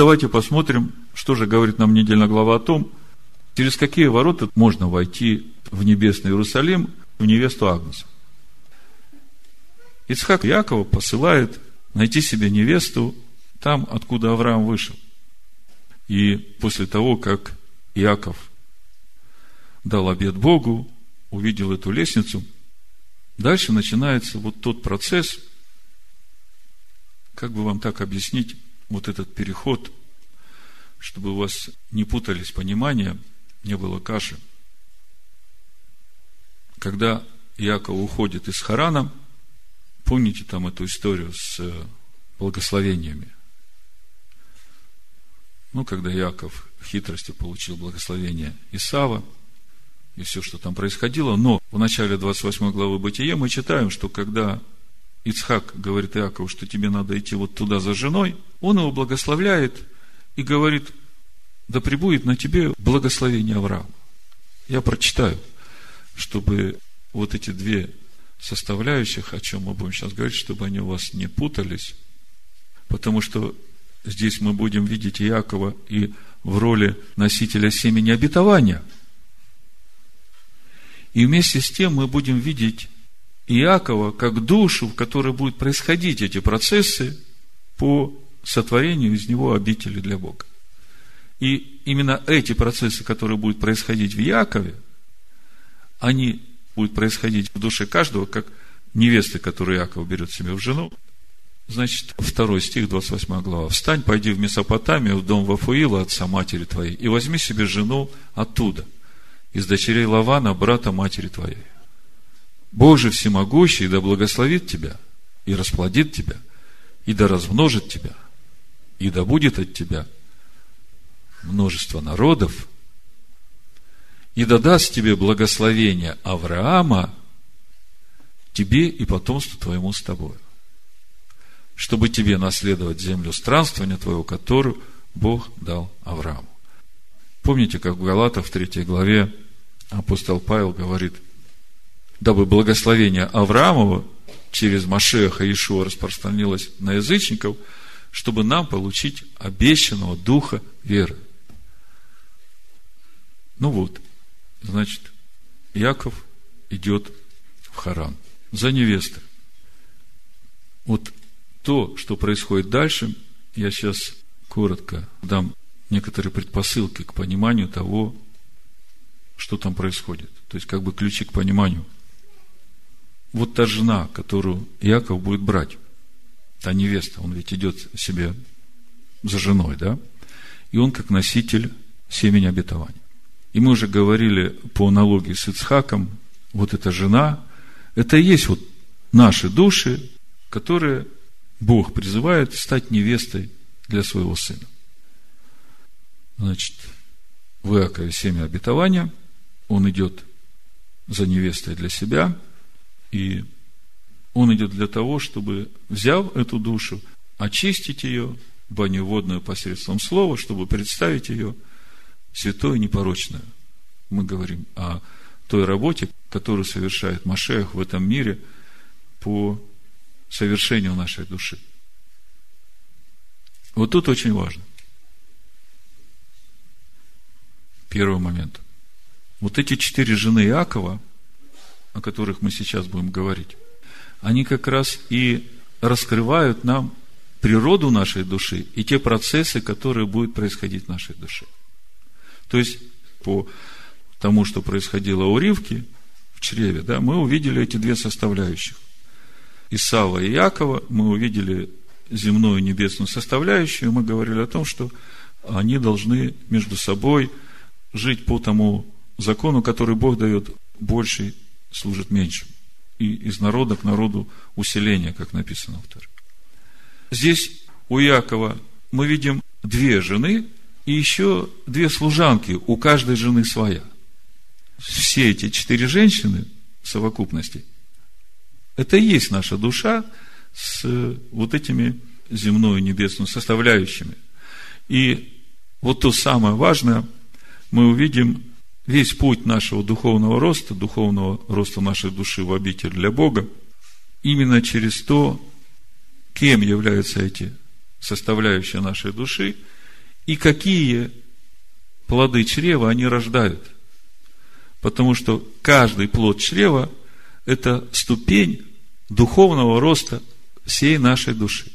Давайте посмотрим, что же говорит нам недельная глава о том, через какие ворота можно войти в небесный Иерусалим, в невесту Агнца. Ицхак Якова посылает найти себе невесту там, откуда Авраам вышел. И после того, как Иаков дал обед Богу, увидел эту лестницу, дальше начинается вот тот процесс, как бы вам так объяснить, вот этот переход, чтобы у вас не путались понимания, не было каши. Когда Иаков уходит из Харана, помните там эту историю с благословениями – ну, когда Яков в хитрости получил благословение Исава, и все, что там происходило. Но в начале 28 главы Бытия мы читаем, что когда Ицхак говорит Иакову, что тебе надо идти вот туда за женой, он его благословляет и говорит, да пребудет на тебе благословение Авраама. Я прочитаю, чтобы вот эти две составляющих, о чем мы будем сейчас говорить, чтобы они у вас не путались, потому что здесь мы будем видеть Иакова и в роли носителя семени обетования. И вместе с тем мы будем видеть Иакова как душу, в которой будут происходить эти процессы по сотворению из него обители для Бога. И именно эти процессы, которые будут происходить в Якове, они будут происходить в душе каждого, как невесты, которую Яков берет себе в жену, Значит, второй стих, 28 глава. «Встань, пойди в Месопотамию, в дом Вафуила, отца матери твоей, и возьми себе жену оттуда, из дочерей Лавана, брата матери твоей. Боже всемогущий да благословит тебя, и расплодит тебя, и да размножит тебя, и да будет от тебя множество народов, и да даст тебе благословение Авраама, тебе и потомству твоему с тобою чтобы тебе наследовать землю странствования твоего, которую Бог дал Аврааму. Помните, как в Галатах в третьей главе апостол Павел говорит, дабы благословение Авраамова через Машеха Иешуа распространилось на язычников, чтобы нам получить обещанного духа веры. Ну вот, значит, Яков идет в Харан за невестой. Вот то, что происходит дальше, я сейчас коротко дам некоторые предпосылки к пониманию того, что там происходит. То есть, как бы ключи к пониманию. Вот та жена, которую Яков будет брать, та невеста, он ведь идет себе за женой, да? И он как носитель семени обетования. И мы уже говорили по аналогии с Ицхаком, вот эта жена, это и есть вот наши души, которые Бог призывает стать невестой для своего сына. Значит, в Иакове семя обетования, он идет за невестой для себя, и он идет для того, чтобы, взяв эту душу, очистить ее, баню водную посредством слова, чтобы представить ее святой и непорочную. Мы говорим о той работе, которую совершает Машех в этом мире по совершению нашей души. Вот тут очень важно. Первый момент. Вот эти четыре жены Иакова, о которых мы сейчас будем говорить, они как раз и раскрывают нам природу нашей души и те процессы, которые будут происходить в нашей душе. То есть, по тому, что происходило у Ривки в чреве, да, мы увидели эти две составляющих. Исава и Якова, мы увидели земную и небесную составляющую, мы говорили о том, что они должны между собой жить по тому закону, который Бог дает, больше служит меньшим. И из народа к народу усиление, как написано в Торе. Здесь у Якова мы видим две жены и еще две служанки, у каждой жены своя. Все эти четыре женщины в совокупности это и есть наша душа с вот этими земную небесную составляющими. И вот то самое важное, мы увидим весь путь нашего духовного роста, духовного роста нашей души в обитель для Бога, именно через то, кем являются эти составляющие нашей души и какие плоды чрева они рождают. Потому что каждый плод чрева – это ступень духовного роста всей нашей души.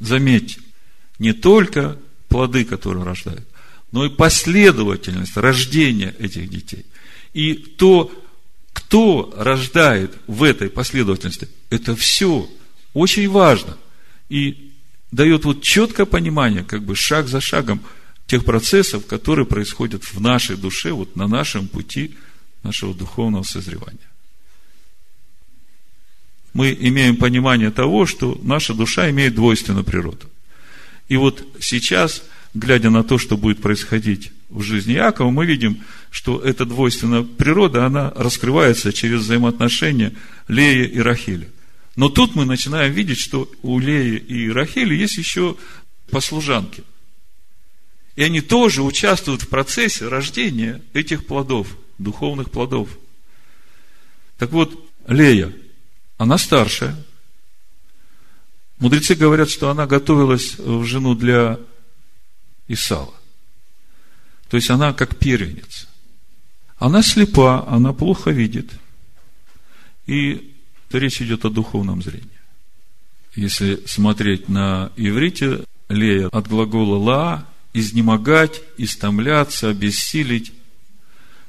Заметьте, не только плоды, которые рождают, но и последовательность рождения этих детей. И то, кто рождает в этой последовательности, это все очень важно. И дает вот четкое понимание, как бы шаг за шагом, тех процессов, которые происходят в нашей душе, вот на нашем пути нашего духовного созревания. Мы имеем понимание того, что наша душа имеет двойственную природу. И вот сейчас, глядя на то, что будет происходить в жизни Якова, мы видим, что эта двойственная природа, она раскрывается через взаимоотношения Лея и Рахиля. Но тут мы начинаем видеть, что у Леи и Рахили есть еще послужанки. И они тоже участвуют в процессе рождения этих плодов, духовных плодов. Так вот, Лея, она старшая. Мудрецы говорят, что она готовилась в жену для Исава. То есть она как первенец. Она слепа, она плохо видит. И речь идет о духовном зрении. Если смотреть на иврите, лея от глагола ла, изнемогать, истомляться, обессилить.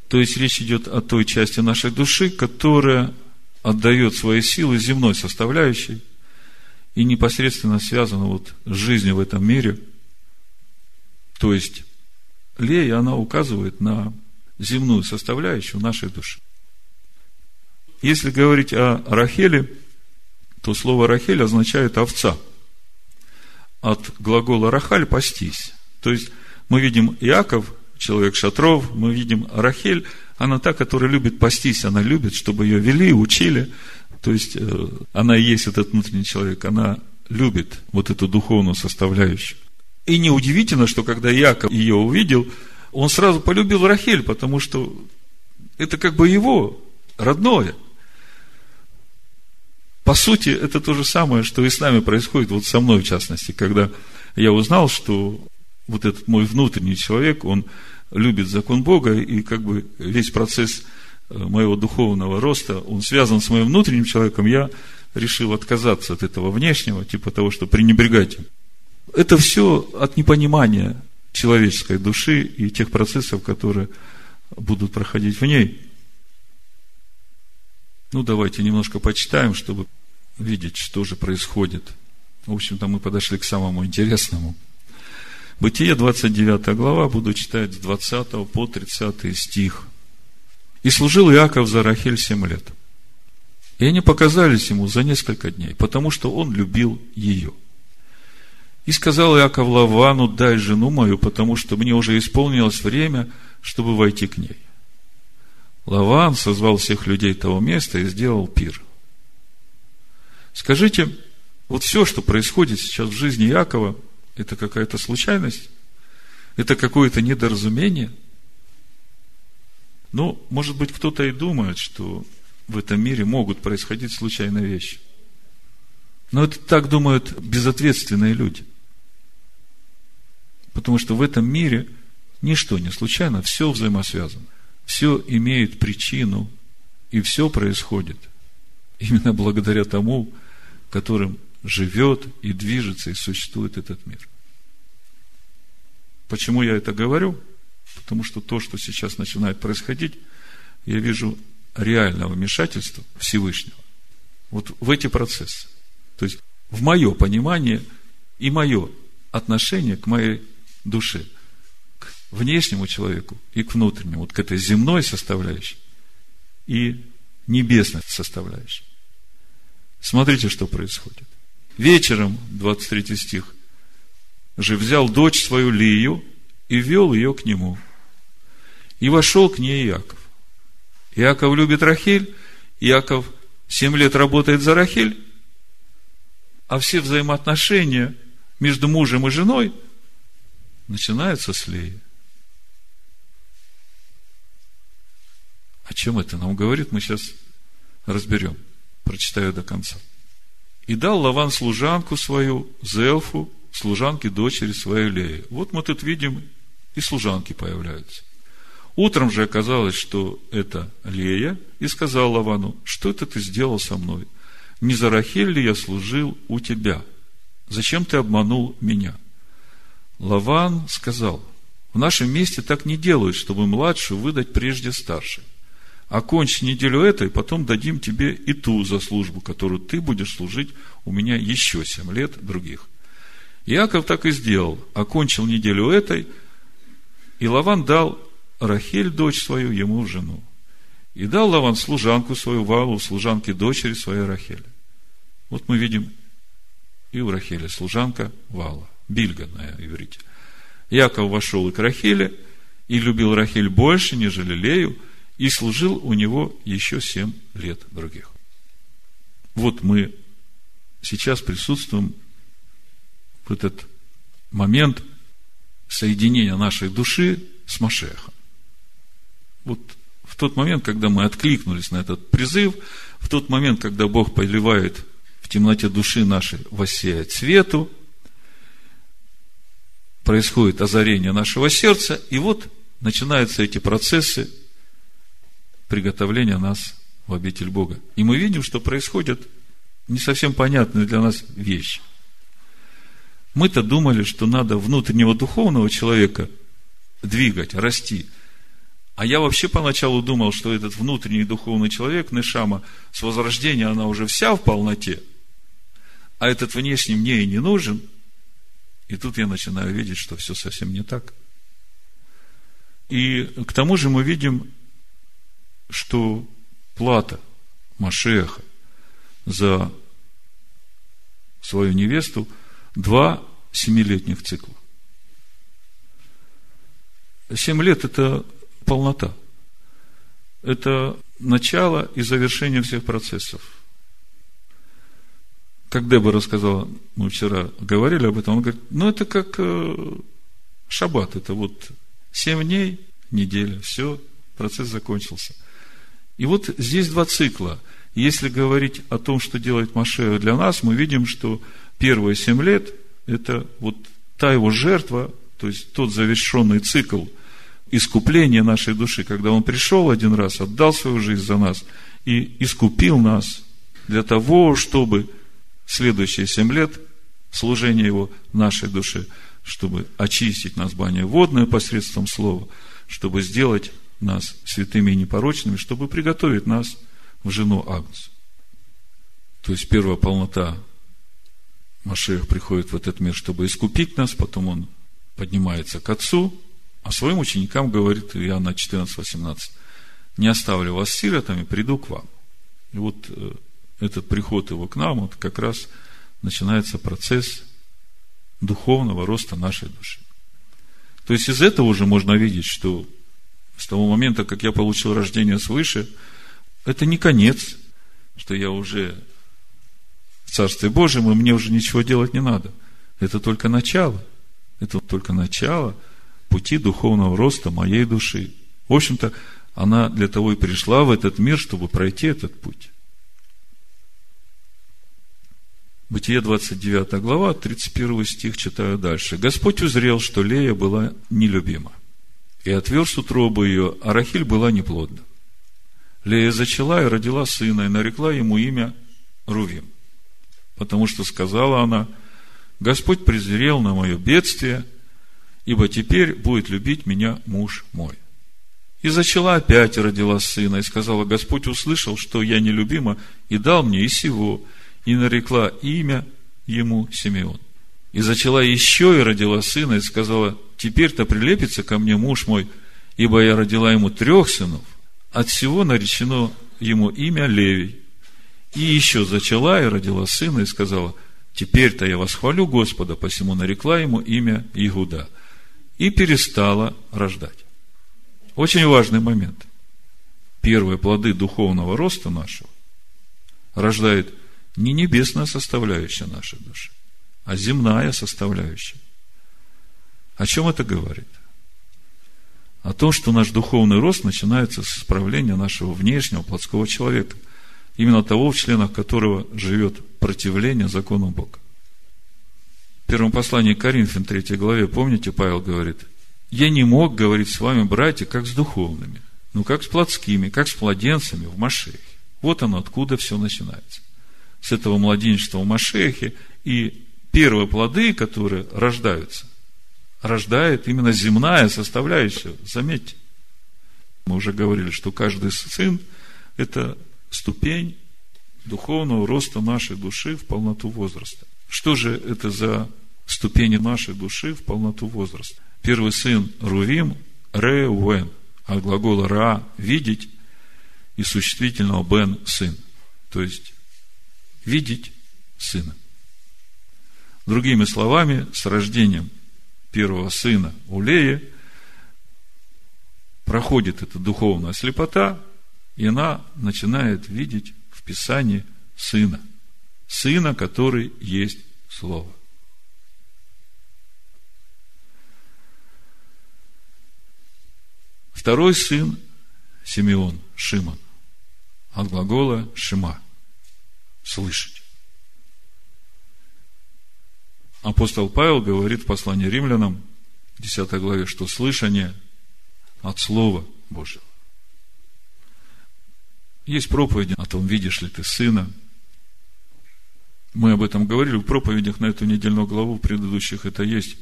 То есть речь идет о той части нашей души, которая отдает свои силы земной составляющей и непосредственно связана вот с жизнью в этом мире. То есть Лея, она указывает на земную составляющую нашей души. Если говорить о Рахеле, то слово Рахель означает овца. От глагола Рахаль – пастись. То есть, мы видим Иаков, человек шатров, мы видим Рахель, она та, которая любит пастись, она любит, чтобы ее вели, учили. То есть, э, она и есть этот внутренний человек, она любит вот эту духовную составляющую. И неудивительно, что когда Иаков ее увидел, он сразу полюбил Рахель, потому что это как бы его родное – по сути, это то же самое, что и с нами происходит, вот со мной в частности, когда я узнал, что вот этот мой внутренний человек, он любит закон Бога, и как бы весь процесс э, моего духовного роста, он связан с моим внутренним человеком, я решил отказаться от этого внешнего, типа того, что пренебрегать им. Это все от непонимания человеческой души и тех процессов, которые будут проходить в ней. Ну, давайте немножко почитаем, чтобы видеть, что же происходит. В общем-то, мы подошли к самому интересному. Бытие, 29 глава, буду читать с 20 по 30 стих. «И служил Иаков за Рахель семь лет. И они показались ему за несколько дней, потому что он любил ее. И сказал Иаков Лавану, дай жену мою, потому что мне уже исполнилось время, чтобы войти к ней. Лаван созвал всех людей того места и сделал пир – Скажите, вот все, что происходит сейчас в жизни Якова, это какая-то случайность? Это какое-то недоразумение? Ну, может быть, кто-то и думает, что в этом мире могут происходить случайные вещи. Но это так думают безответственные люди. Потому что в этом мире ничто не случайно, все взаимосвязано. Все имеет причину, и все происходит именно благодаря тому, которым живет и движется и существует этот мир. Почему я это говорю? Потому что то, что сейчас начинает происходить, я вижу реального вмешательства Всевышнего. Вот в эти процессы. То есть, в мое понимание и мое отношение к моей душе, к внешнему человеку и к внутреннему, вот к этой земной составляющей и небесной составляющей. Смотрите, что происходит. Вечером, 23 стих, же взял дочь свою Лию и вел ее к нему. И вошел к ней Иаков. Иаков любит Рахиль, Иаков семь лет работает за Рахиль, а все взаимоотношения между мужем и женой начинаются с Леи. О чем это нам говорит, мы сейчас разберем прочитаю до конца. И дал Лаван служанку свою, Зелфу, служанке дочери своей Леи. Вот мы тут видим, и служанки появляются. Утром же оказалось, что это Лея, и сказал Лавану, что это ты сделал со мной? Не за Рахель ли я служил у тебя? Зачем ты обманул меня? Лаван сказал, в нашем месте так не делают, чтобы младшую выдать прежде старшей. Окончи неделю этой, потом дадим тебе и ту за службу, которую ты будешь служить у меня еще семь лет других. Иаков так и сделал. Окончил неделю этой, и Лаван дал Рахель, дочь свою, ему в жену. И дал Лаван служанку свою Валу, служанке дочери своей Рахели. Вот мы видим и у Рахели служанка Вала, Бильга на иврите. Яков вошел и к Рахеле, и любил Рахель больше, нежели Лею, и служил у него еще семь лет других. Вот мы сейчас присутствуем в этот момент соединения нашей души с Машехом. Вот в тот момент, когда мы откликнулись на этот призыв, в тот момент, когда Бог поливает в темноте души нашей воссеять свету, происходит озарение нашего сердца, и вот начинаются эти процессы приготовления нас в обитель Бога. И мы видим, что происходят не совсем понятные для нас вещи. Мы-то думали, что надо внутреннего духовного человека двигать, расти. А я вообще поначалу думал, что этот внутренний духовный человек, Нешама, с возрождения она уже вся в полноте – а этот внешний мне и не нужен. И тут я начинаю видеть, что все совсем не так. И к тому же мы видим, что плата Машеха за свою невесту два семилетних цикла. Семь лет – это полнота. Это начало и завершение всех процессов как Деба рассказала, мы вчера говорили об этом, он говорит, ну это как э, шаббат, это вот семь дней, неделя, все, процесс закончился. И вот здесь два цикла. Если говорить о том, что делает Машея для нас, мы видим, что первые семь лет – это вот та его жертва, то есть тот завершенный цикл искупления нашей души, когда он пришел один раз, отдал свою жизнь за нас и искупил нас для того, чтобы следующие семь лет служения Его нашей душе, чтобы очистить нас баней водной посредством Слова, чтобы сделать нас святыми и непорочными, чтобы приготовить нас в жену Агнцу. То есть первая полнота Машех приходит в этот мир, чтобы искупить нас, потом он поднимается к Отцу, а своим ученикам говорит Иоанна 14, 18, не оставлю вас сиротами, приду к вам. И вот э, этот приход его к нам, вот как раз начинается процесс духовного роста нашей души. То есть из этого уже можно видеть, что с того момента, как я получил рождение свыше, это не конец, что я уже в Царстве Божьем, и мне уже ничего делать не надо. Это только начало. Это только начало пути духовного роста моей души. В общем-то, она для того и пришла в этот мир, чтобы пройти этот путь. Бытие 29 глава, 31 стих читаю дальше. Господь узрел, что Лея была нелюбима, и отверз утробу ее, а Рахиль была неплодна. Лея зачала и родила сына, и нарекла ему имя Рувим, потому что сказала она, Господь презрел на мое бедствие, ибо теперь будет любить меня муж мой. И зачала опять и родила сына, и сказала, Господь услышал, что я нелюбима, и дал мне и сего, и нарекла имя ему Симеон. И зачала еще и родила сына, и сказала, теперь-то прилепится ко мне муж мой, ибо я родила ему трех сынов. От всего наречено ему имя Левий. И еще зачала и родила сына, и сказала, теперь-то я восхвалю Господа, посему нарекла ему имя Игуда. И перестала рождать. Очень важный момент. Первые плоды духовного роста нашего рождает не небесная составляющая нашей души, а земная составляющая. О чем это говорит? О том, что наш духовный рост начинается с исправления нашего внешнего плотского человека, именно того, в членах которого живет противление закону Бога. первом послании к Коринфян, 3 главе, помните, Павел говорит, «Я не мог говорить с вами, братья, как с духовными, ну, как с плотскими, как с младенцами в Машехе». Вот оно, откуда все начинается. С этого младенчества в Машехе и первые плоды, которые рождаются, рождает именно земная составляющая. Заметьте, мы уже говорили, что каждый сын – это ступень духовного роста нашей души в полноту возраста. Что же это за ступени нашей души в полноту возраста? Первый сын Рувим – Реувен, от глагола Ра – видеть, и существительного Бен – сын. То есть, видеть сына. Другими словами, с рождением первого сына Улея проходит эта духовная слепота, и она начинает видеть в Писании сына. Сына, который есть Слово. Второй сын Симеон, Шимон, от глагола Шима – слышать. Апостол Павел говорит в послании римлянам, 10 главе, что слышание от Слова Божьего. Есть проповеди о том, видишь ли ты сына. Мы об этом говорили в проповедях на эту недельную главу, в предыдущих это есть.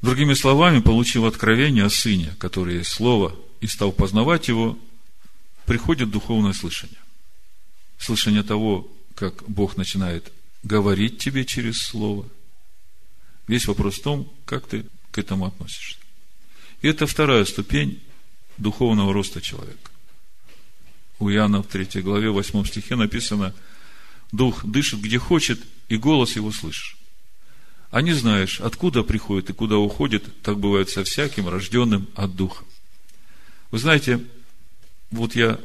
Другими словами, получив откровение о сыне, который есть слово, и стал познавать его, приходит духовное слышание. Слышание того, как Бог начинает говорить тебе через слово. Весь вопрос в том, как ты к этому относишься. И это вторая ступень духовного роста человека. У Иоанна в 3 главе, 8 стихе написано, Дух дышит где хочет, и голос его слышишь. А не знаешь, откуда приходит и куда уходит, так бывает со всяким, рожденным от Духа. Вы знаете, вот я,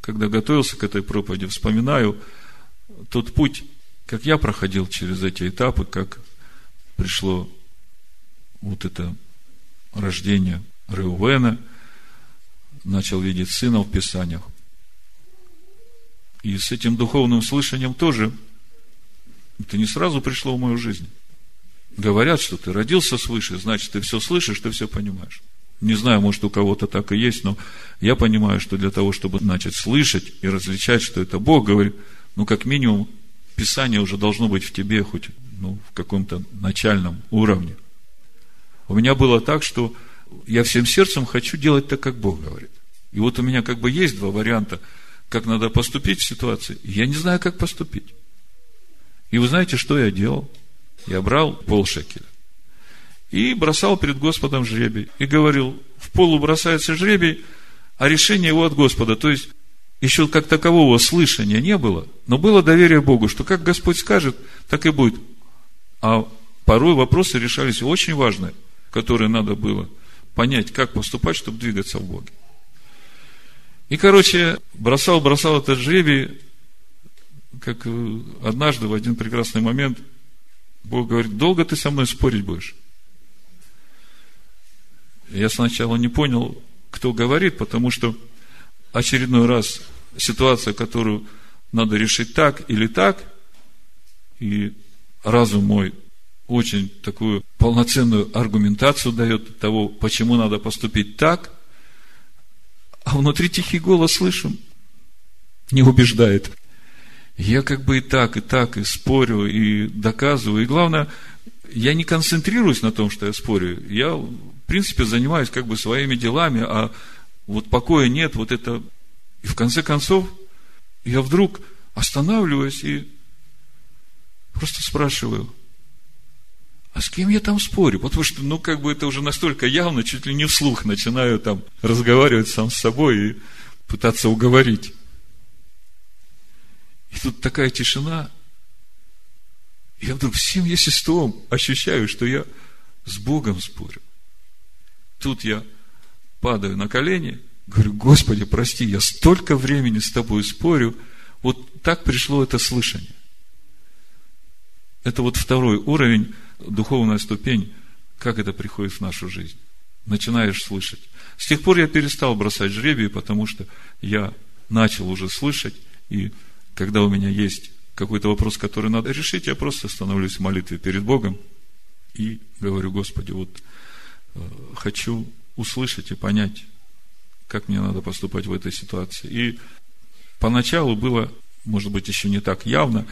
когда готовился к этой проповеди, вспоминаю тот путь, как я проходил через эти этапы, как пришло вот это рождение Реувена, начал видеть сына в Писаниях. И с этим духовным слышанием тоже это не сразу пришло в мою жизнь. Говорят, что ты родился свыше, значит, ты все слышишь, ты все понимаешь. Не знаю, может, у кого-то так и есть, но я понимаю, что для того, чтобы начать слышать и различать, что это Бог говорит, ну, как минимум, Писание уже должно быть в тебе хоть ну, в каком-то начальном уровне. У меня было так, что я всем сердцем хочу делать так, как Бог говорит. И вот у меня как бы есть два варианта, как надо поступить в ситуации. Я не знаю, как поступить. И вы знаете, что я делал? Я брал полшекеля и бросал перед Господом жребий. И говорил, в полу бросается жребий, а решение его от Господа. То есть, еще как такового слышания не было, но было доверие Богу, что как Господь скажет, так и будет. А порой вопросы решались очень важные, которые надо было понять, как поступать, чтобы двигаться в Боге. И, короче, бросал, бросал этот жребий, как однажды в один прекрасный момент Бог говорит, долго ты со мной спорить будешь? Я сначала не понял, кто говорит, потому что очередной раз ситуация, которую надо решить так или так, и разум мой очень такую полноценную аргументацию дает того, почему надо поступить так, а внутри тихий голос слышим, не убеждает. Я как бы и так, и так, и спорю, и доказываю. И главное, я не концентрируюсь на том, что я спорю. Я, принципе, занимаюсь как бы своими делами, а вот покоя нет, вот это... И в конце концов, я вдруг останавливаюсь и просто спрашиваю, а с кем я там спорю? Потому что, ну, как бы это уже настолько явно, чуть ли не вслух начинаю там разговаривать сам с собой и пытаться уговорить. И тут такая тишина. Я вдруг всем естеством ощущаю, что я с Богом спорю. Тут я падаю на колени, говорю, Господи, прости, я столько времени с тобой спорю. Вот так пришло это слышание. Это вот второй уровень духовная ступень, как это приходит в нашу жизнь. Начинаешь слышать. С тех пор я перестал бросать жребий, потому что я начал уже слышать, и когда у меня есть какой-то вопрос, который надо решить, я просто становлюсь в молитве перед Богом и говорю, Господи, вот хочу услышать и понять, как мне надо поступать в этой ситуации. И поначалу было, может быть, еще не так явно,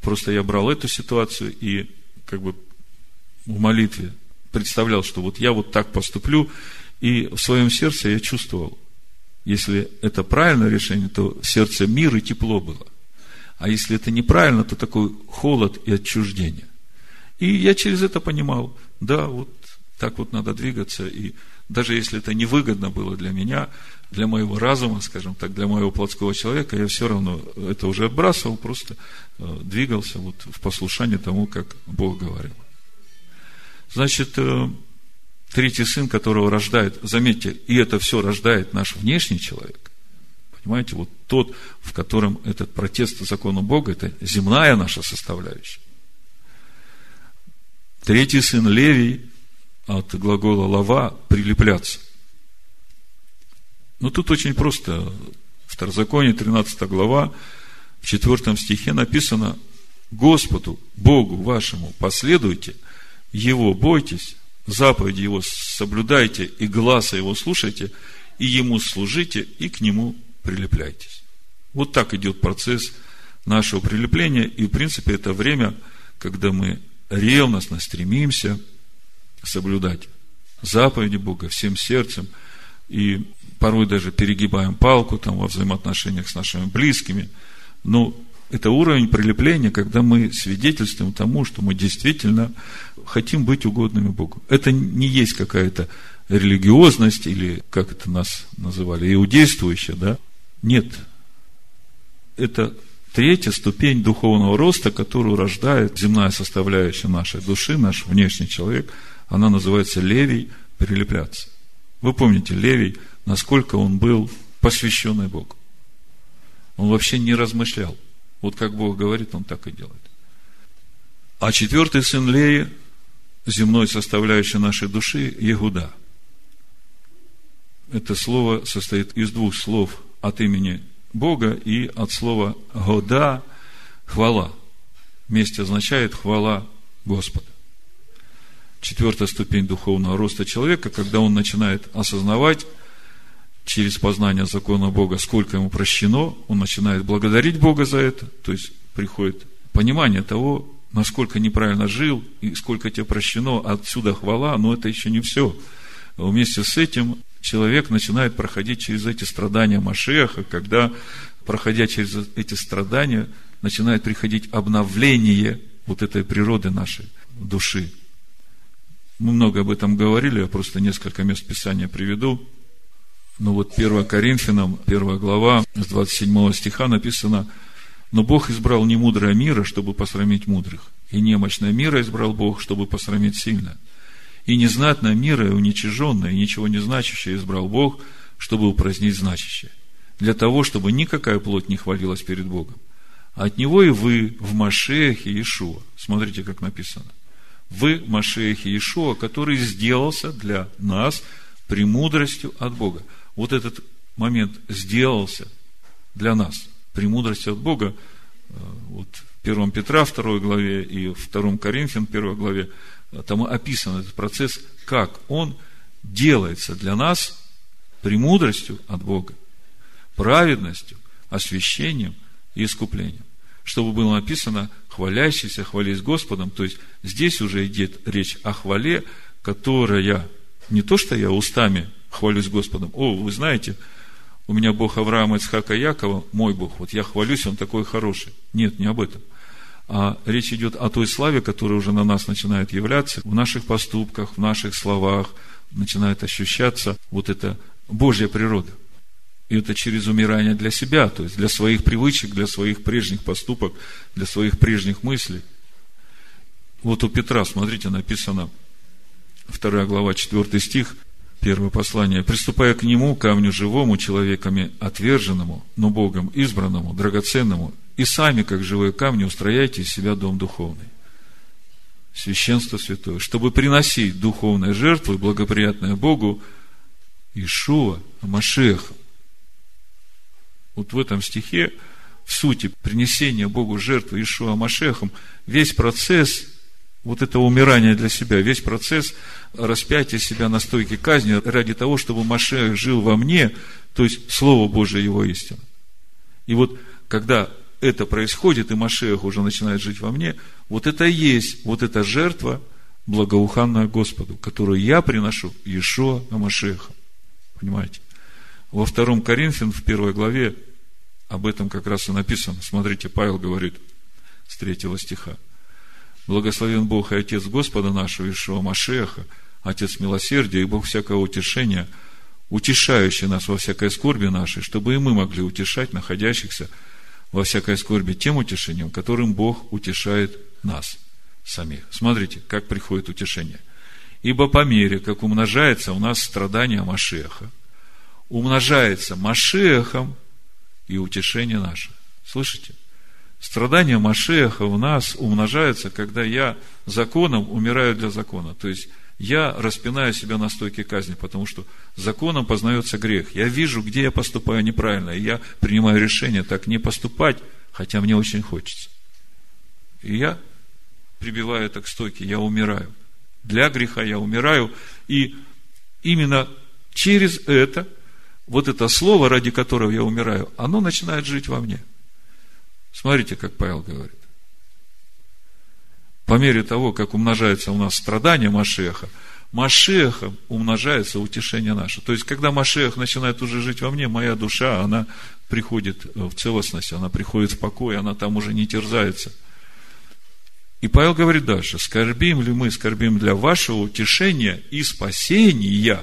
просто я брал эту ситуацию и как бы в молитве представлял, что вот я вот так поступлю, и в своем сердце я чувствовал, если это правильное решение, то в сердце мир и тепло было. А если это неправильно, то такой холод и отчуждение. И я через это понимал, да, вот так вот надо двигаться. И даже если это невыгодно было для меня, для моего разума, скажем так, для моего плотского человека, я все равно это уже отбрасывал, просто э, двигался вот в послушании тому, как Бог говорил. Значит, э, третий сын, которого рождает, заметьте, и это все рождает наш внешний человек. Понимаете, вот тот, в котором этот протест закону Бога, это земная наша составляющая. Третий сын Левий от глагола лава прилепляться. Ну, тут очень просто. Второзаконие, 13 глава, в 4 стихе написано, Господу, Богу вашему последуйте, Его бойтесь, заповеди Его соблюдайте и глаза Его слушайте, и Ему служите, и к Нему прилепляйтесь. Вот так идет процесс нашего прилепления, и, в принципе, это время, когда мы ревностно стремимся соблюдать заповеди Бога всем сердцем, и порой даже перегибаем палку там во взаимоотношениях с нашими близкими. Но это уровень прилепления, когда мы свидетельствуем тому, что мы действительно хотим быть угодными Богу. Это не есть какая-то религиозность, или как это нас называли, иудействующая, да? Нет. Это третья ступень духовного роста, которую рождает земная составляющая нашей души, наш внешний человек. Она называется левий прилепляться. Вы помните, Левий, насколько он был посвященный Богу. Он вообще не размышлял. Вот как Бог говорит, он так и делает. А четвертый сын Леи, земной составляющей нашей души, Егуда. Это слово состоит из двух слов от имени Бога и от слова «года» – «хвала». Вместе означает «хвала Господа» четвертая ступень духовного роста человека, когда он начинает осознавать через познание закона Бога, сколько ему прощено, он начинает благодарить Бога за это, то есть приходит понимание того, насколько неправильно жил и сколько тебе прощено, отсюда хвала, но это еще не все. Вместе с этим человек начинает проходить через эти страдания Машеха, когда, проходя через эти страдания, начинает приходить обновление вот этой природы нашей души. Мы много об этом говорили, я просто несколько мест Писания приведу. Ну вот 1 Коринфянам, 1 глава, с 27 стиха написано, «Но Бог избрал не мудрое мира, чтобы посрамить мудрых, и немощное мира избрал Бог, чтобы посрамить сильно. И незнатное мира, и уничиженное, и ничего не значащее избрал Бог, чтобы упразднить значащее, для того, чтобы никакая плоть не хвалилась перед Богом. А от Него и вы в Машехе Иешуа». Смотрите, как написано в Машехе Иешуа, который сделался для нас премудростью от Бога. Вот этот момент сделался для нас премудростью от Бога. Э, вот в 1 Петра 2 главе и в 2 Коринфян 1 главе э, там описан этот процесс, как он делается для нас премудростью от Бога, праведностью, освящением и искуплением чтобы было написано «хвалящийся, хвались Господом». То есть, здесь уже идет речь о хвале, которая не то, что я устами хвалюсь Господом. О, вы знаете, у меня Бог Авраама, Ицхака, Якова, мой Бог, вот я хвалюсь, он такой хороший. Нет, не об этом. А речь идет о той славе, которая уже на нас начинает являться, в наших поступках, в наших словах, начинает ощущаться вот эта Божья природа. И это через умирание для себя, то есть для своих привычек, для своих прежних поступок, для своих прежних мыслей. Вот у Петра, смотрите, написано, 2 глава, 4 стих, первое послание. «Приступая к нему, камню живому, человеками отверженному, но Богом избранному, драгоценному, и сами, как живые камни, устрояйте из себя дом духовный». Священство святое, чтобы приносить духовные жертвы, благоприятные Богу, Ишуа, Машеха, вот в этом стихе в сути принесения Богу жертвы Ишуа Машехом, весь процесс вот этого умирания для себя, весь процесс распятия себя на стойке казни ради того, чтобы Машех жил во мне, то есть Слово Божие его истина. И вот когда это происходит, и Машех уже начинает жить во мне, вот это и есть вот эта жертва, благоуханная Господу, которую я приношу Иешуа Машеха. Понимаете? Во втором Коринфян, в первой главе, об этом как раз и написано. Смотрите, Павел говорит с третьего стиха. Благословен Бог и Отец Господа нашего Ишуа Машеха, Отец милосердия и Бог всякого утешения, утешающий нас во всякой скорби нашей, чтобы и мы могли утешать находящихся во всякой скорби тем утешением, которым Бог утешает нас самих. Смотрите, как приходит утешение. Ибо по мере, как умножается у нас страдание Машеха, умножается Машехом и утешение наше. Слышите? Страдания Машеха у нас умножаются, когда я законом умираю для закона. То есть, я распинаю себя на стойке казни, потому что законом познается грех. Я вижу, где я поступаю неправильно, и я принимаю решение так не поступать, хотя мне очень хочется. И я прибиваю это к стойке, я умираю. Для греха я умираю, и именно через это, вот это слово, ради которого я умираю, оно начинает жить во мне. Смотрите, как Павел говорит по мере того, как умножается у нас страдание Машеха, Машехом умножается утешение наше. То есть, когда Машех начинает уже жить во мне, моя душа, она приходит в целостность, она приходит в покой, она там уже не терзается. И Павел говорит дальше, скорбим ли мы, скорбим для вашего утешения и спасения,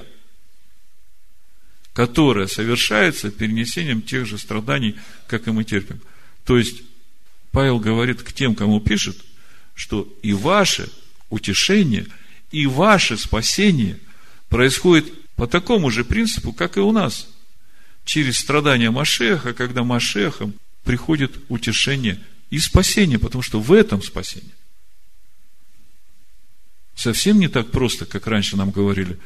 которое совершается перенесением тех же страданий, как и мы терпим. То есть, Павел говорит к тем, кому пишет, что и ваше утешение, и ваше спасение происходит по такому же принципу, как и у нас. Через страдания Машеха, когда Машехом приходит утешение и спасение, потому что в этом спасение. Совсем не так просто, как раньше нам говорили.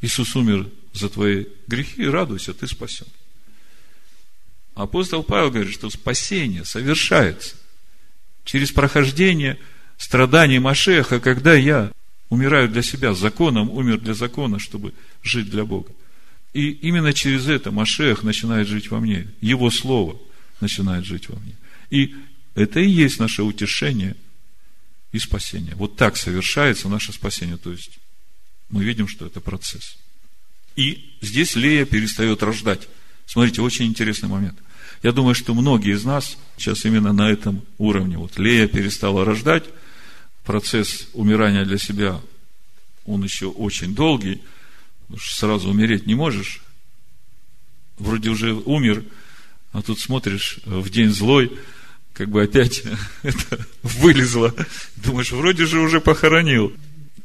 Иисус умер за твои грехи, радуйся, ты спасен. Апостол Павел говорит, что спасение совершается через прохождение страданий Машеха, когда я умираю для себя, законом умер для закона, чтобы жить для Бога. И именно через это Машех начинает жить во мне. Его Слово начинает жить во мне. И это и есть наше утешение и спасение. Вот так совершается наше спасение. То есть, мы видим, что это процесс. И здесь Лея перестает рождать. Смотрите, очень интересный момент – я думаю, что многие из нас сейчас именно на этом уровне. Вот Лея перестала рождать, процесс умирания для себя, он еще очень долгий, сразу умереть не можешь. Вроде уже умер, а тут смотришь в день злой, как бы опять это вылезло. Думаешь, вроде же уже похоронил.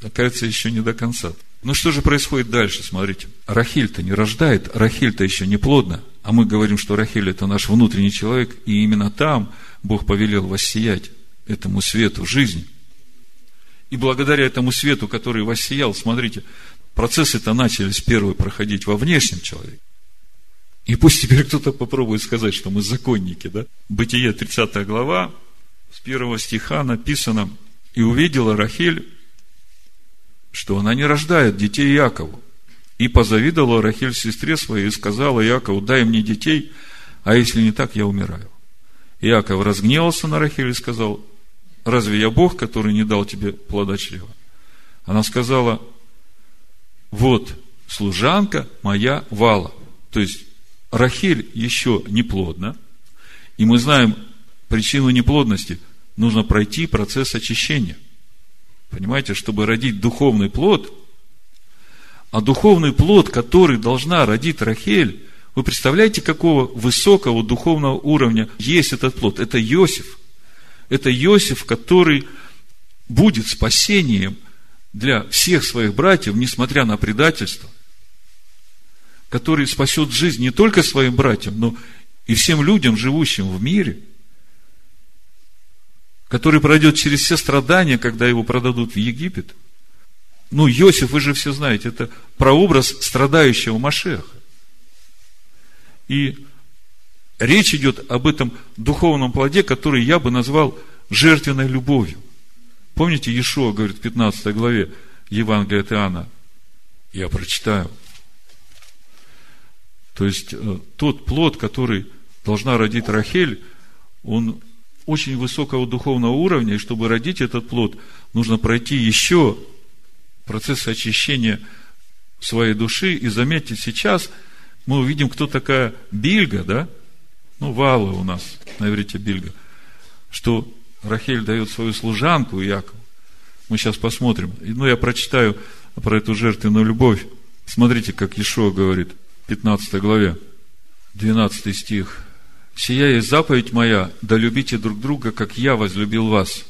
Оказывается, еще не до конца. Ну что же происходит дальше? Смотрите. Рахиль-то не рождает, Рахиль-то еще не плодна. А мы говорим, что Рахиль это наш внутренний человек, и именно там Бог повелел воссиять этому свету жизни. И благодаря этому свету, который воссиял, смотрите, процессы-то начались первые проходить во внешнем человеке. И пусть теперь кто-то попробует сказать, что мы законники, да? Бытие 30 глава, с первого стиха написано, «И увидела Рахиль что она не рождает детей Якову. И позавидовала Рахиль сестре своей и сказала Якову, дай мне детей, а если не так, я умираю. Иаков разгневался на Рахиль и сказал, разве я Бог, который не дал тебе плода чрева? Она сказала, вот, служанка моя Вала. То есть, Рахиль еще не плодна, и мы знаем причину неплодности. Нужно пройти процесс очищения. Понимаете, чтобы родить духовный плод, а духовный плод, который должна родить Рахель, вы представляете, какого высокого духовного уровня есть этот плод? Это Иосиф. Это Иосиф, который будет спасением для всех своих братьев, несмотря на предательство, который спасет жизнь не только своим братьям, но и всем людям, живущим в мире – который пройдет через все страдания, когда его продадут в Египет. Ну, Иосиф, вы же все знаете, это прообраз страдающего Машеха. И речь идет об этом духовном плоде, который я бы назвал жертвенной любовью. Помните, Иешуа говорит в 15 главе Евангелия от Иоанна, я прочитаю. То есть, э, тот плод, который должна родить Рахель, он очень высокого духовного уровня, и чтобы родить этот плод, нужно пройти еще процесс очищения своей души. И заметьте, сейчас мы увидим, кто такая Бильга, да? Ну, Вала у нас на Бильга. Что Рахель дает свою служанку Якову. Мы сейчас посмотрим. Ну, я прочитаю про эту жертвенную любовь. Смотрите, как Ишуа говорит, в 15 главе, 12 стих. «Сия есть заповедь моя, да любите друг друга, как я возлюбил вас.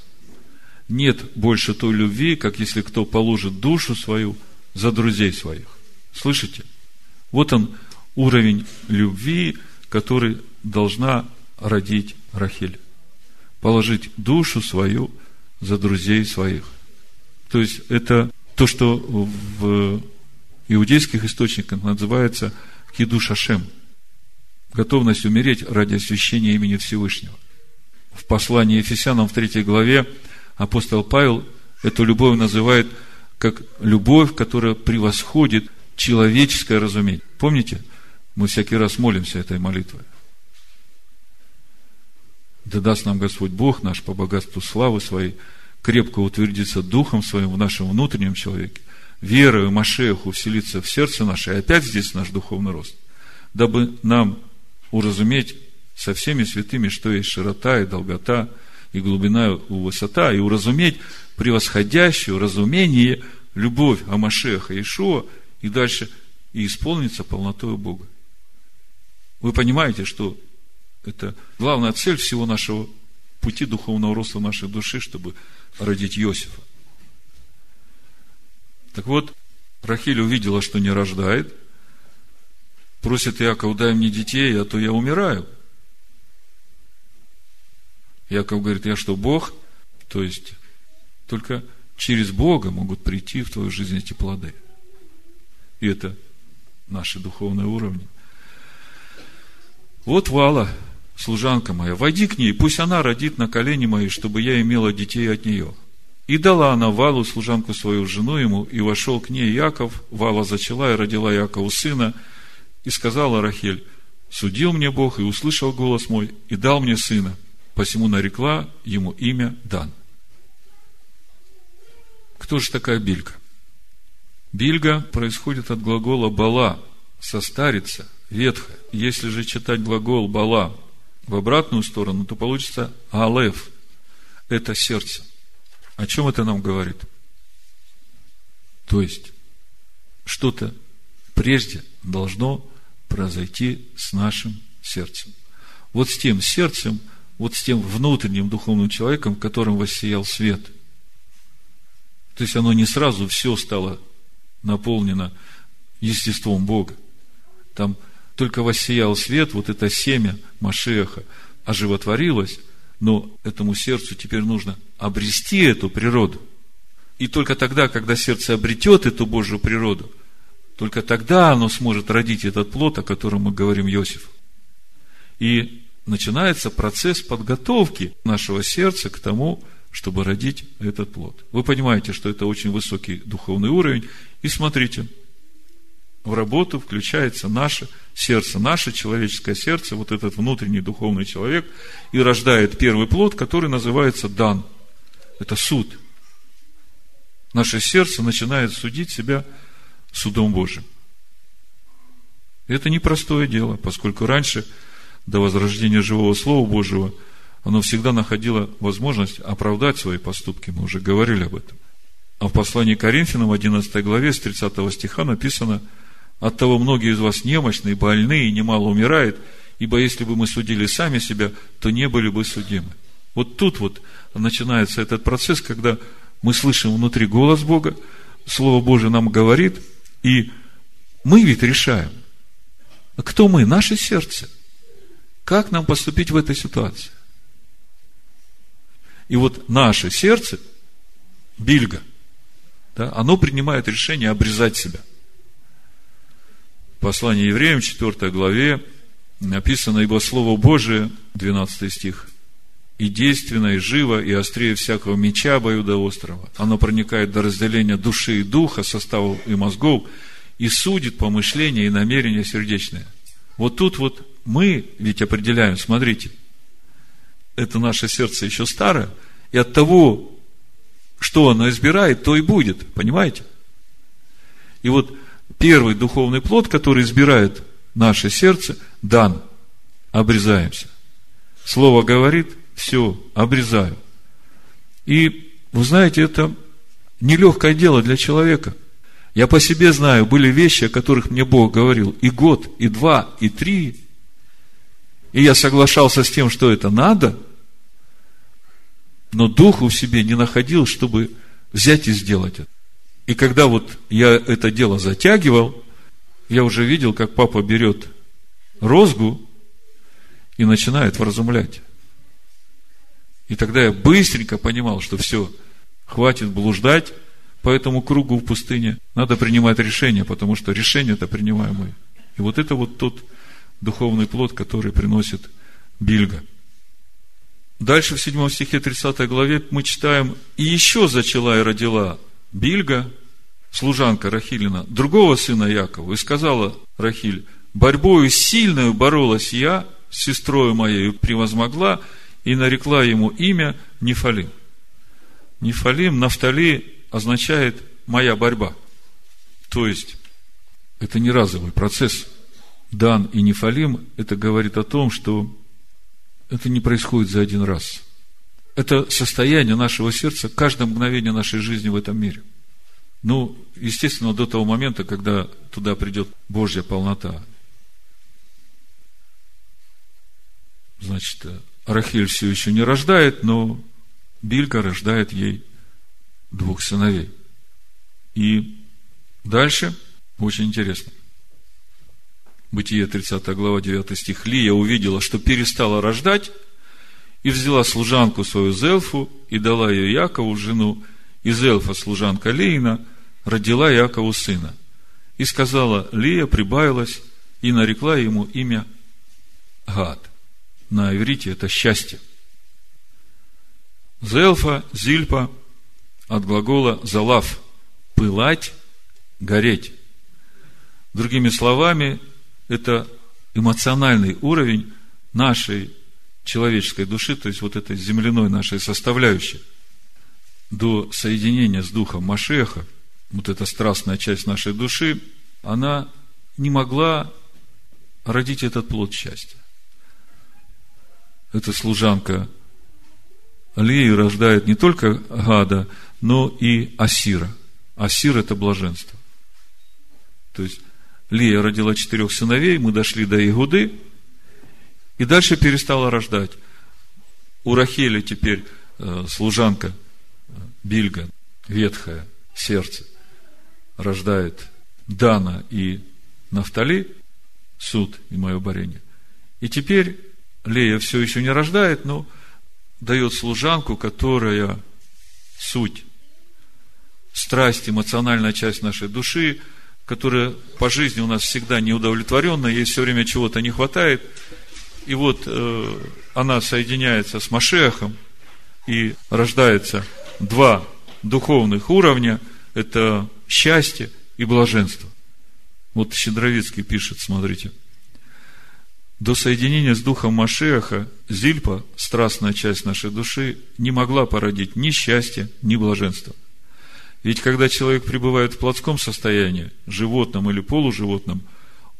Нет больше той любви, как если кто положит душу свою за друзей своих». Слышите? Вот он, уровень любви, который должна родить Рахиль. Положить душу свою за друзей своих. То есть, это то, что в иудейских источниках называется кидуш Ашем. Готовность умереть ради освящения имени Всевышнего. В послании Ефесянам в третьей главе апостол Павел эту любовь называет как любовь, которая превосходит человеческое разумение. Помните, мы всякий раз молимся этой молитвой. Да даст нам Господь Бог наш по богатству славы своей крепко утвердиться Духом Своим в нашем внутреннем человеке, верою Машеху вселиться в сердце наше, и опять здесь наш духовный рост, дабы нам уразуметь со всеми святыми, что есть широта и долгота, и глубина и высота, и уразуметь превосходящую разумение любовь о Машеха Ишуа, и дальше и исполниться полнотой Бога. Вы понимаете, что это главная цель всего нашего пути духовного роста нашей души, чтобы родить Иосифа. Так вот, Рахиль увидела, что не рождает, просит Иаков, дай мне детей, а то я умираю. Яков говорит, я что, Бог? То есть, только через Бога могут прийти в твою жизнь эти плоды. И это наши духовные уровни. Вот Вала, служанка моя, войди к ней, пусть она родит на колени мои, чтобы я имела детей от нее. И дала она Валу, служанку свою, жену ему, и вошел к ней Яков, Вала зачала и родила Якову сына, и сказала Рахель, судил мне Бог и услышал голос мой, и дал мне сына, посему нарекла ему имя Дан. Кто же такая Бильга? Бильга происходит от глагола бала, состариться, ветхая. Если же читать глагол бала в обратную сторону, то получится алев. Это сердце. О чем это нам говорит? То есть, что-то прежде должно произойти с нашим сердцем. Вот с тем сердцем, вот с тем внутренним духовным человеком, в котором воссиял свет. То есть, оно не сразу все стало наполнено естеством Бога. Там только воссиял свет, вот это семя Машеха оживотворилось, но этому сердцу теперь нужно обрести эту природу. И только тогда, когда сердце обретет эту Божью природу, только тогда оно сможет родить этот плод, о котором мы говорим Иосиф. И начинается процесс подготовки нашего сердца к тому, чтобы родить этот плод. Вы понимаете, что это очень высокий духовный уровень. И смотрите, в работу включается наше сердце, наше человеческое сердце, вот этот внутренний духовный человек, и рождает первый плод, который называется дан. Это суд. Наше сердце начинает судить себя судом Божьим. Это непростое дело, поскольку раньше, до возрождения живого Слова Божьего, оно всегда находило возможность оправдать свои поступки. Мы уже говорили об этом. А в послании Коринфянам, 11 главе, с 30 стиха написано – от того многие из вас немощные, больные, и немало умирает, ибо если бы мы судили сами себя, то не были бы судимы. Вот тут вот начинается этот процесс, когда мы слышим внутри голос Бога, Слово Божие нам говорит, и мы ведь решаем. Кто мы? Наше сердце. Как нам поступить в этой ситуации? И вот наше сердце, бильга, да, оно принимает решение обрезать себя – Послание евреям, 4 главе, написано, ибо Слово Божие, 12 стих, и действенно, и живо, и острее всякого меча острова. Оно проникает до разделения души и духа, составов и мозгов, и судит помышления и намерения сердечные. Вот тут вот мы ведь определяем, смотрите, это наше сердце еще старое, и от того, что оно избирает, то и будет, понимаете? И вот первый духовный плод, который избирает наше сердце, дан, обрезаемся. Слово говорит, все, обрезаю. И, вы знаете, это нелегкое дело для человека. Я по себе знаю, были вещи, о которых мне Бог говорил и год, и два, и три. И я соглашался с тем, что это надо, но духу в себе не находил, чтобы взять и сделать это. И когда вот я это дело затягивал, я уже видел, как папа берет розгу и начинает вразумлять. И тогда я быстренько понимал, что все, хватит блуждать по этому кругу в пустыне. Надо принимать решение, потому что решение это принимаемое. И вот это вот тот духовный плод, который приносит Бильга. Дальше в 7 стихе 30 главе мы читаем, «И еще зачала и родила Бильга, служанка Рахилина, другого сына Якова, и сказала Рахиль, борьбою сильную боролась я с сестрой моей, превозмогла, и нарекла ему имя Нефалим. Нефалим, Нафтали означает «моя борьба». То есть, это не разовый процесс. Дан и Нефалим, это говорит о том, что это не происходит за один раз. Это состояние нашего сердца каждое мгновение нашей жизни в этом мире. Ну, естественно, до того момента, когда туда придет Божья полнота. Значит, Рахиль все еще не рождает, но Билька рождает ей двух сыновей. И дальше очень интересно. Бытие 30 глава 9 стих. Лия увидела, что перестала рождать, и взяла служанку свою Зелфу, и дала ее Якову, жену, и Зелфа, служанка Лейна, родила Якову сына. И сказала, Лия прибавилась, и нарекла ему имя Гад – на иврите это счастье. Зелфа, зильпа от глагола залав – пылать, гореть. Другими словами, это эмоциональный уровень нашей человеческой души, то есть вот этой земляной нашей составляющей. До соединения с духом Машеха, вот эта страстная часть нашей души, она не могла родить этот плод счастья эта служанка Лии рождает не только Гада, но и Асира. Асир – это блаженство. То есть, Лия родила четырех сыновей, мы дошли до Игуды, и дальше перестала рождать. У Рахели теперь э, служанка Бильга, ветхое сердце, рождает Дана и Нафтали, суд и мое борение. И теперь Лея все еще не рождает, но дает служанку, которая суть, страсть, эмоциональная часть нашей души, которая по жизни у нас всегда неудовлетворенная, ей все время чего-то не хватает. И вот э, она соединяется с Машехом, и рождается два духовных уровня – это счастье и блаженство. Вот Щедровицкий пишет, смотрите – до соединения с духом Машеха Зильпа, страстная часть нашей души, не могла породить ни счастья, ни блаженства. Ведь когда человек пребывает в плотском состоянии, животном или полуживотном,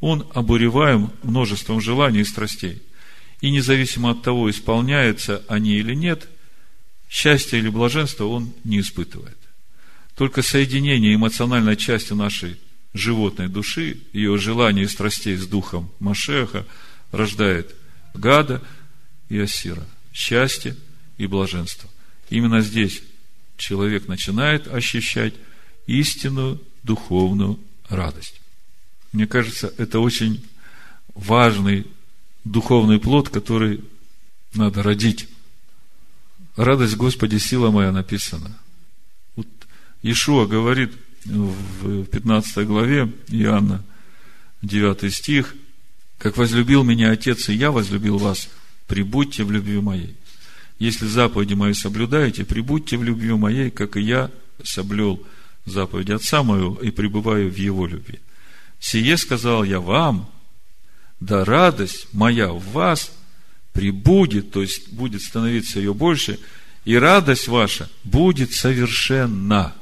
он обуреваем множеством желаний и страстей. И независимо от того, исполняются они или нет, счастья или блаженства он не испытывает. Только соединение эмоциональной части нашей животной души, ее желаний и страстей с духом Машеха – рождает Гада и Асира, счастье и блаженство. Именно здесь человек начинает ощущать истинную духовную радость. Мне кажется, это очень важный духовный плод, который надо родить. Радость Господи, сила моя написана. Вот Ишуа говорит в 15 главе Иоанна, 9 стих – Как возлюбил меня Отец, и я возлюбил вас, прибудьте в любви моей. Если заповеди мои соблюдаете, прибудьте в любви моей, как и я соблюл заповеди Отца моего и пребываю в Его любви. Сие сказал я вам, да радость моя в вас прибудет, то есть будет становиться ее больше, и радость ваша будет совершенна.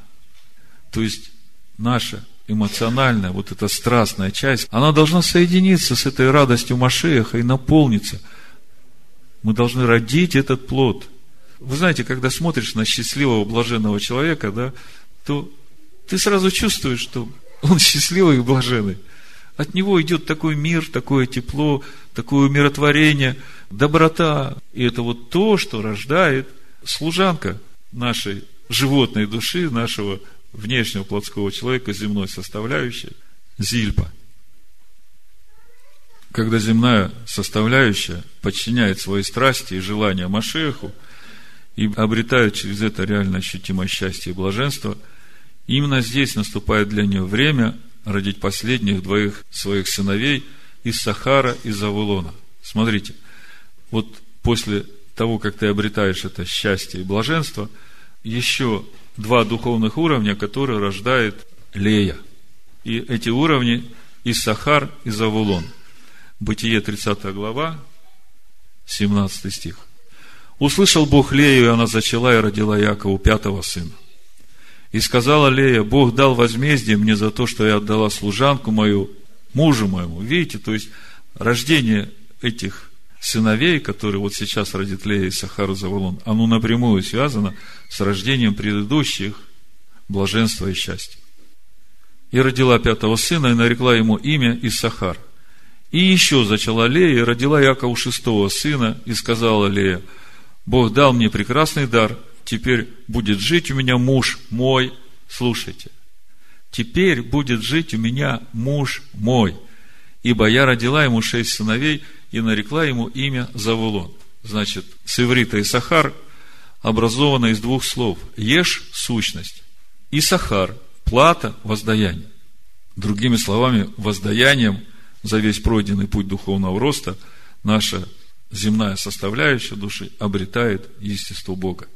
То есть наша эмоциональная, вот эта страстная часть, она должна соединиться с этой радостью Машеха и наполниться. Мы должны родить этот плод. Вы знаете, когда смотришь на счастливого, блаженного человека, да, то ты сразу чувствуешь, что он счастливый и блаженный. От него идет такой мир, такое тепло, такое умиротворение, доброта. И это вот то, что рождает служанка нашей животной души, нашего внешнего плотского человека, земной составляющей, зильпа. Когда земная составляющая подчиняет свои страсти и желания Машеху и обретает через это реально ощутимое счастье и блаженство, именно здесь наступает для нее время родить последних двоих своих сыновей из Сахара и Завулона. Смотрите, вот после того, как ты обретаешь это счастье и блаженство, еще два духовных уровня, которые рождает Лея. И эти уровни Иссахар и Завулон. Бытие 30 глава, 17 стих. Услышал Бог Лею, и она зачала и родила Якову пятого сына. И сказала Лея, Бог дал возмездие мне за то, что я отдала служанку мою, мужу моему. Видите, то есть рождение этих сыновей, которые вот сейчас родит Лея и Сахару Заволон, оно напрямую связано с рождением предыдущих блаженства и счастья. И родила пятого сына, и нарекла ему имя Исахар. И еще зачала Лея, и родила Якову шестого сына, и сказала Лея, Бог дал мне прекрасный дар, теперь будет жить у меня муж мой. Слушайте, теперь будет жить у меня муж мой, ибо я родила ему шесть сыновей, и нарекла ему имя Завулон. Значит, с иврита и Сахар образовано из двух слов. Ешь – сущность, и Сахар – плата, воздаяние. Другими словами, воздаянием за весь пройденный путь духовного роста наша земная составляющая души обретает естество Бога.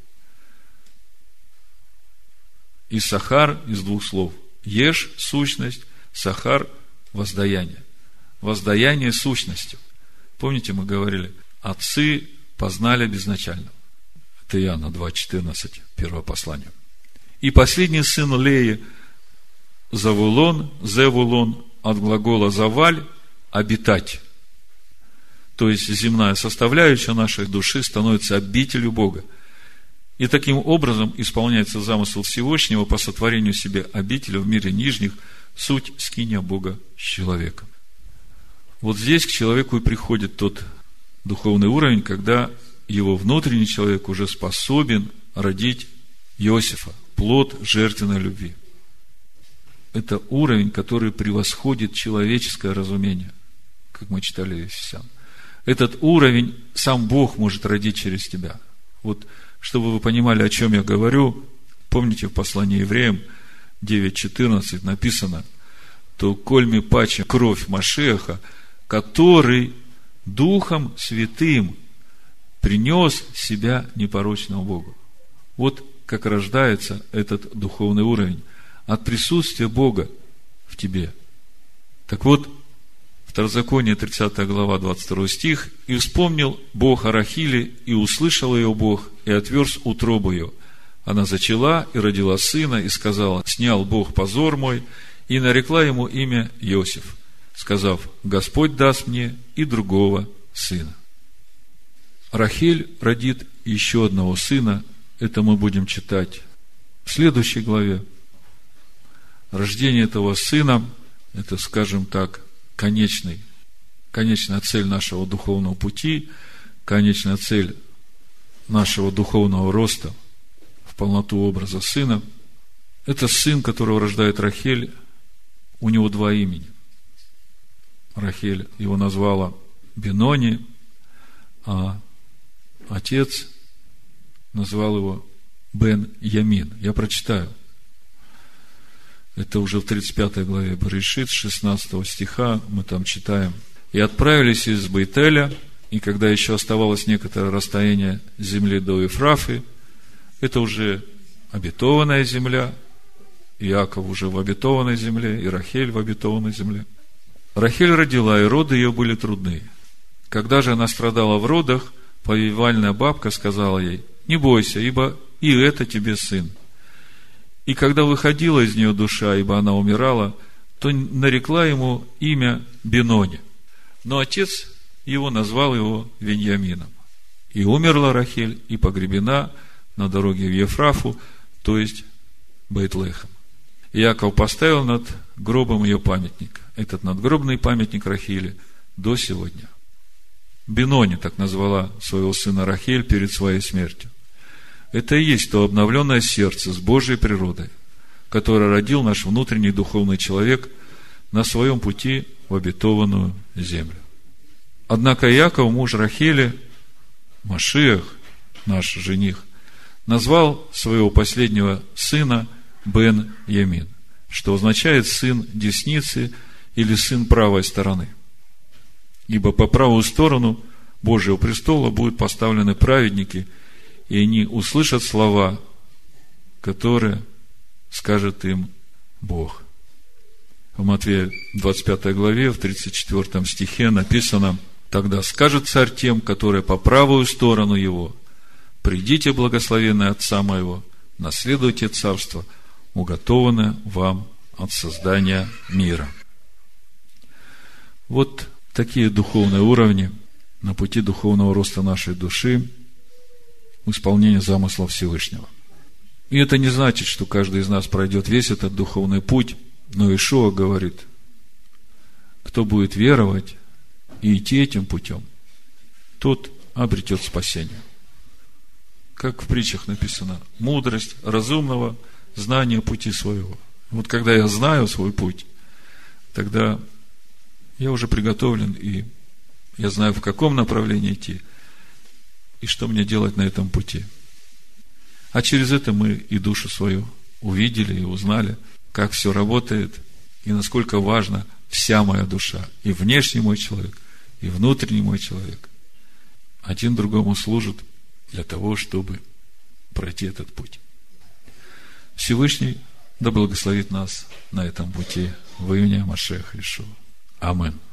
И Сахар из двух слов. Ешь – сущность, Сахар – воздаяние. Воздаяние сущностью. Помните, мы говорили, отцы познали безначально. Это Иоанна 2.14, первое послание. И последний сын Леи, Завулон, Зевулон, от глагола «заваль» – «обитать». То есть, земная составляющая нашей души становится обителью Бога. И таким образом исполняется замысел Всевышнего по сотворению себе обителя в мире нижних, суть скиния Бога с человеком. Вот здесь к человеку и приходит тот духовный уровень, когда его внутренний человек уже способен родить Иосифа, плод жертвенной любви. Это уровень, который превосходит человеческое разумение, как мы читали в Ефесян. Этот уровень сам Бог может родить через тебя. Вот, чтобы вы понимали, о чем я говорю, помните в послании евреям 9.14 написано, то кольми паче кровь Машеха – который Духом Святым принес себя непорочному Богу. Вот как рождается этот духовный уровень. От присутствия Бога в тебе. Так вот, Второзаконие, 30 глава, 22 стих. «И вспомнил Бог о Рахиле, и услышал ее Бог, и отверз утробу ее. Она зачала и родила сына, и сказала, снял Бог позор мой, и нарекла ему имя Иосиф сказав, Господь даст мне и другого сына. Рахель родит еще одного сына, это мы будем читать в следующей главе. Рождение этого сына, это, скажем так, конечный, конечная цель нашего духовного пути, конечная цель нашего духовного роста в полноту образа сына. Это сын, которого рождает Рахель, у него два имени – Рахель его назвала Бенони, а отец назвал его Бен Ямин. Я прочитаю. Это уже в 35 главе Баришит, 16 стиха, мы там читаем. И отправились из Бейтеля, и когда еще оставалось некоторое расстояние земли до Ефрафы, это уже обетованная земля, Иаков уже в обетованной земле, и Рахель в обетованной земле. Рахель родила, и роды ее были трудные. Когда же она страдала в родах, повивальная бабка сказала ей, не бойся, ибо и это тебе сын. И когда выходила из нее душа, ибо она умирала, то нарекла ему имя Бенони. Но отец его назвал его Веньямином. И умерла Рахель, и погребена на дороге в Ефрафу, то есть Бейтлехом. Иаков поставил над гробом ее памятник. Этот надгробный памятник Рахиле до сегодня. Бенони так назвала своего сына Рахель перед своей смертью. Это и есть то обновленное сердце с Божьей природой, которое родил наш внутренний духовный человек на своем пути в обетованную землю. Однако Яков, муж Рахели, Машиах, наш жених, назвал своего последнего сына Бен Ямин, что означает сын десницы или сын правой стороны. Ибо по правую сторону Божьего престола будут поставлены праведники, и они услышат слова, которые скажет им Бог. В Матвея 25 главе, в 34 стихе написано – Тогда скажет царь тем, которые по правую сторону его, придите, благословенные Отца моего, наследуйте царство, уготованное вам от создания мира. Вот такие духовные уровни на пути духовного роста нашей души в исполнении замысла Всевышнего. И это не значит, что каждый из нас пройдет весь этот духовный путь, но Ишуа говорит, кто будет веровать и идти этим путем, тот обретет спасение. Как в притчах написано, мудрость разумного знания пути своего. Вот когда я знаю свой путь, тогда я уже приготовлен, и я знаю, в каком направлении идти, и что мне делать на этом пути. А через это мы и душу свою увидели и узнали, как все работает, и насколько важна вся моя душа, и внешний мой человек – и внутренний мой человек один другому служит для того, чтобы пройти этот путь. Всевышний да благословит нас на этом пути во имя Машеха Ишуа. Amen.